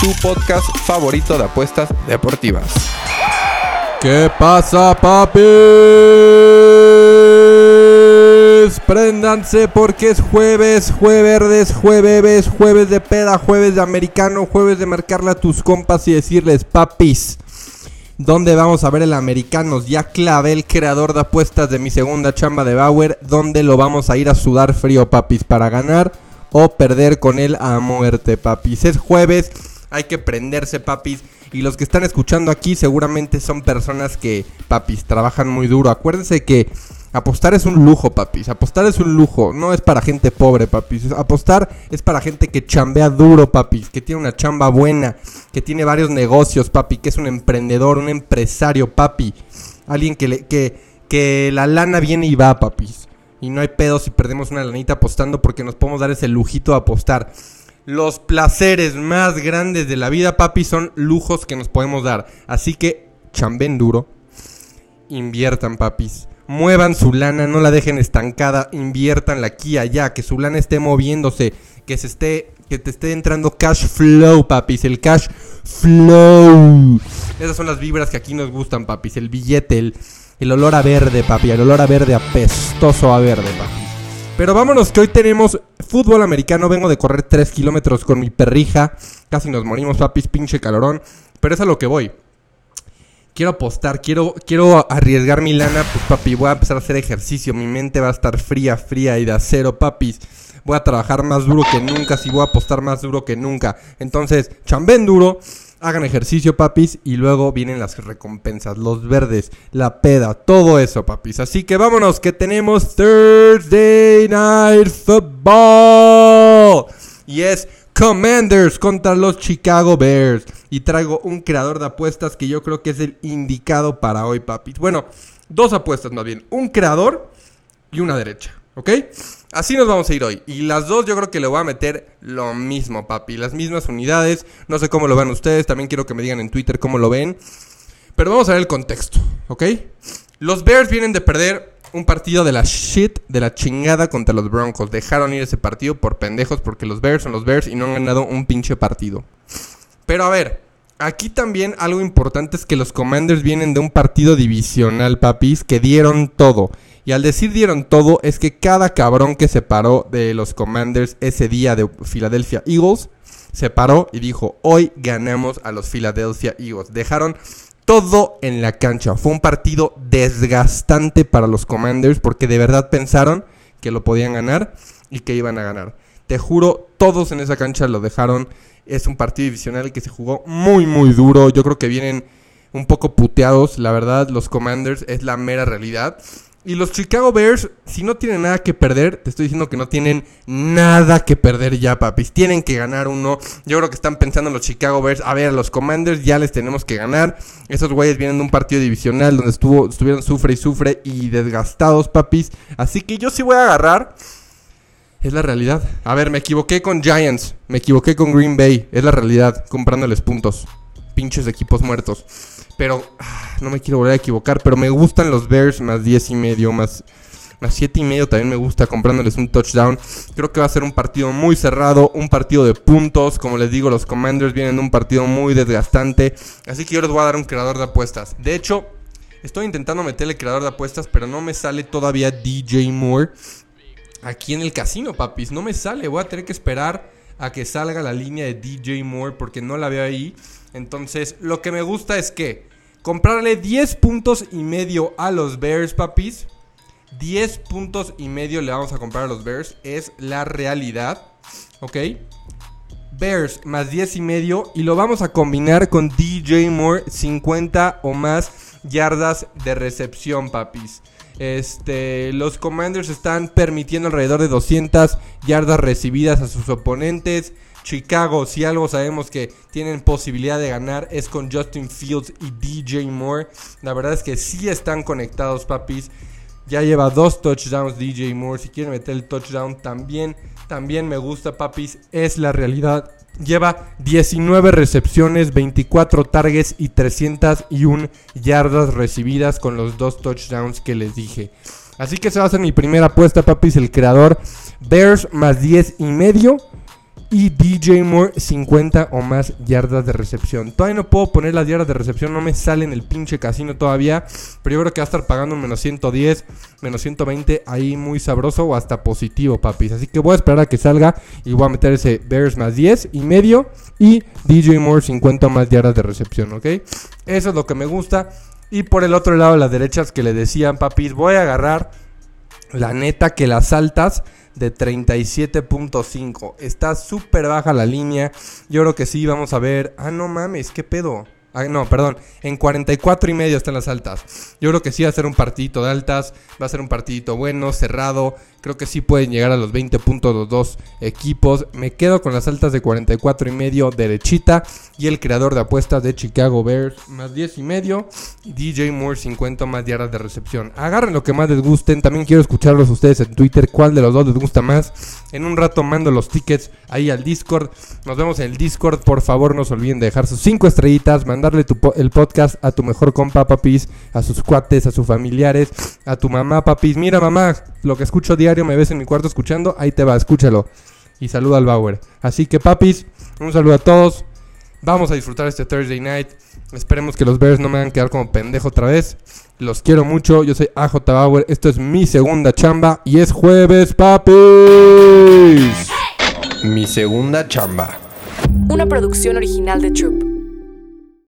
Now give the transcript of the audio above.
tu podcast favorito de apuestas deportivas. ¿Qué pasa, papis? Préndanse porque es jueves, jueves, jueves, jueves de peda, jueves de americano, jueves de marcarle a tus compas y decirles, papis, ¿dónde vamos a ver el americanos? Ya clavé el creador de apuestas de mi segunda chamba de Bauer, ¿dónde lo vamos a ir a sudar frío, papis, para ganar o perder con él a muerte, papis? Es jueves, hay que prenderse, papis. Y los que están escuchando aquí seguramente son personas que, papis, trabajan muy duro. Acuérdense que apostar es un lujo, papis. Apostar es un lujo. No es para gente pobre, papis. Apostar es para gente que chambea duro, papis. Que tiene una chamba buena. Que tiene varios negocios, papi. Que es un emprendedor, un empresario, papi. Alguien que, le, que, que la lana viene y va, papis. Y no hay pedo si perdemos una lanita apostando porque nos podemos dar ese lujito de apostar. Los placeres más grandes de la vida, papi, son lujos que nos podemos dar. Así que chamben duro. Inviertan, papis. Muevan su lana, no la dejen estancada. Inviértanla aquí y allá. Que su lana esté moviéndose. Que se esté. Que te esté entrando cash flow, papis. El cash flow. Esas son las vibras que aquí nos gustan, papis. El billete, el, el olor a verde, papi. El olor a verde apestoso a verde, papi. Pero vámonos que hoy tenemos fútbol americano. Vengo de correr 3 kilómetros con mi perrija. Casi nos morimos, papis, pinche calorón. Pero es a lo que voy. Quiero apostar, quiero, quiero arriesgar mi lana. Pues papi, voy a empezar a hacer ejercicio. Mi mente va a estar fría, fría y de acero, papis. Voy a trabajar más duro que nunca. Si voy a apostar más duro que nunca. Entonces, chambén duro. Hagan ejercicio, papis, y luego vienen las recompensas, los verdes, la peda, todo eso, papis. Así que vámonos, que tenemos Thursday Night Football. Y es Commanders contra los Chicago Bears. Y traigo un creador de apuestas que yo creo que es el indicado para hoy, papis. Bueno, dos apuestas más bien. Un creador y una derecha, ¿ok? Así nos vamos a ir hoy. Y las dos yo creo que le voy a meter lo mismo, papi. Las mismas unidades. No sé cómo lo ven ustedes. También quiero que me digan en Twitter cómo lo ven. Pero vamos a ver el contexto, ¿ok? Los Bears vienen de perder un partido de la shit, de la chingada contra los Broncos. Dejaron ir ese partido por pendejos porque los Bears son los Bears y no han ganado un pinche partido. Pero a ver, aquí también algo importante es que los Commanders vienen de un partido divisional, papis, que dieron todo. Y al decir dieron todo, es que cada cabrón que se paró de los Commanders ese día de Philadelphia Eagles, se paró y dijo, hoy ganamos a los Philadelphia Eagles. Dejaron todo en la cancha. Fue un partido desgastante para los Commanders porque de verdad pensaron que lo podían ganar y que iban a ganar. Te juro, todos en esa cancha lo dejaron. Es un partido divisional que se jugó muy, muy duro. Yo creo que vienen un poco puteados. La verdad, los Commanders es la mera realidad. Y los Chicago Bears, si no tienen nada que perder, te estoy diciendo que no tienen nada que perder ya, papis. Tienen que ganar uno. Yo creo que están pensando los Chicago Bears. A ver, a los Commanders ya les tenemos que ganar. Esos güeyes vienen de un partido divisional donde estuvo, estuvieron sufre y sufre y desgastados, papis. Así que yo sí voy a agarrar. Es la realidad. A ver, me equivoqué con Giants. Me equivoqué con Green Bay. Es la realidad. Comprándoles puntos. Pinches equipos muertos. Pero ah, no me quiero volver a equivocar. Pero me gustan los Bears más 10 y medio, más, más 7 y medio. También me gusta comprándoles un touchdown. Creo que va a ser un partido muy cerrado. Un partido de puntos. Como les digo, los Commanders vienen de un partido muy desgastante. Así que yo les voy a dar un creador de apuestas. De hecho, estoy intentando meterle creador de apuestas. Pero no me sale todavía DJ Moore. Aquí en el casino, papis. No me sale. Voy a tener que esperar a que salga la línea de DJ Moore. Porque no la veo ahí. Entonces, lo que me gusta es que comprarle 10 puntos y medio a los Bears, papis. 10 puntos y medio le vamos a comprar a los Bears. Es la realidad. ¿Ok? Bears más 10 y medio. Y lo vamos a combinar con DJ Moore 50 o más yardas de recepción, papis. Este, los Commanders están permitiendo alrededor de 200 yardas recibidas a sus oponentes. Chicago, si algo sabemos que tienen posibilidad de ganar es con Justin Fields y DJ Moore. La verdad es que sí están conectados, papis. Ya lleva dos touchdowns DJ Moore. Si quieren meter el touchdown también, también me gusta, papis. Es la realidad. Lleva 19 recepciones, 24 targets y 301 yardas recibidas con los dos touchdowns que les dije. Así que se va a hacer mi primera apuesta, papis. El creador Bears más 10 y medio. Y DJ Moore 50 o más yardas de recepción. Todavía no puedo poner las yardas de recepción, no me sale en el pinche casino todavía. Pero yo creo que va a estar pagando menos 110, menos 120, ahí muy sabroso o hasta positivo, papis. Así que voy a esperar a que salga y voy a meter ese Bears más 10 y medio. Y DJ Moore 50 o más yardas de recepción, ¿ok? Eso es lo que me gusta. Y por el otro lado, las derechas que le decían, papis, voy a agarrar la neta que las altas de 37.5. Está súper baja la línea. Yo creo que sí, vamos a ver. Ah, no mames, ¿qué pedo? Ah, no, perdón. En 44 y medio están las altas. Yo creo que sí va a ser un partidito de altas. Va a ser un partidito bueno, cerrado. Creo que sí pueden llegar a los 20 puntos los dos equipos. Me quedo con las altas de 44 y medio derechita. Y el creador de apuestas de Chicago Bears más 10 y medio. DJ Moore 50 más yardas de recepción. Agarren lo que más les gusten. También quiero escucharlos ustedes en Twitter. ¿Cuál de los dos les gusta más? En un rato mando los tickets ahí al Discord. Nos vemos en el Discord. Por favor, no se olviden de dejar sus 5 estrellitas. Mandarle el podcast a tu mejor compa, papis. A sus cuates, a sus familiares. A tu mamá, papis. Mira, mamá, lo que escucho diario me ves en mi cuarto escuchando, ahí te va, escúchalo. Y saluda al Bauer. Así que papis, un saludo a todos. Vamos a disfrutar este Thursday night. Esperemos que los Bears no me hagan quedar como pendejo otra vez. Los quiero mucho. Yo soy AJ Bauer. Esto es mi segunda chamba. Y es jueves, papis. Mi segunda chamba. Una producción original de Troop.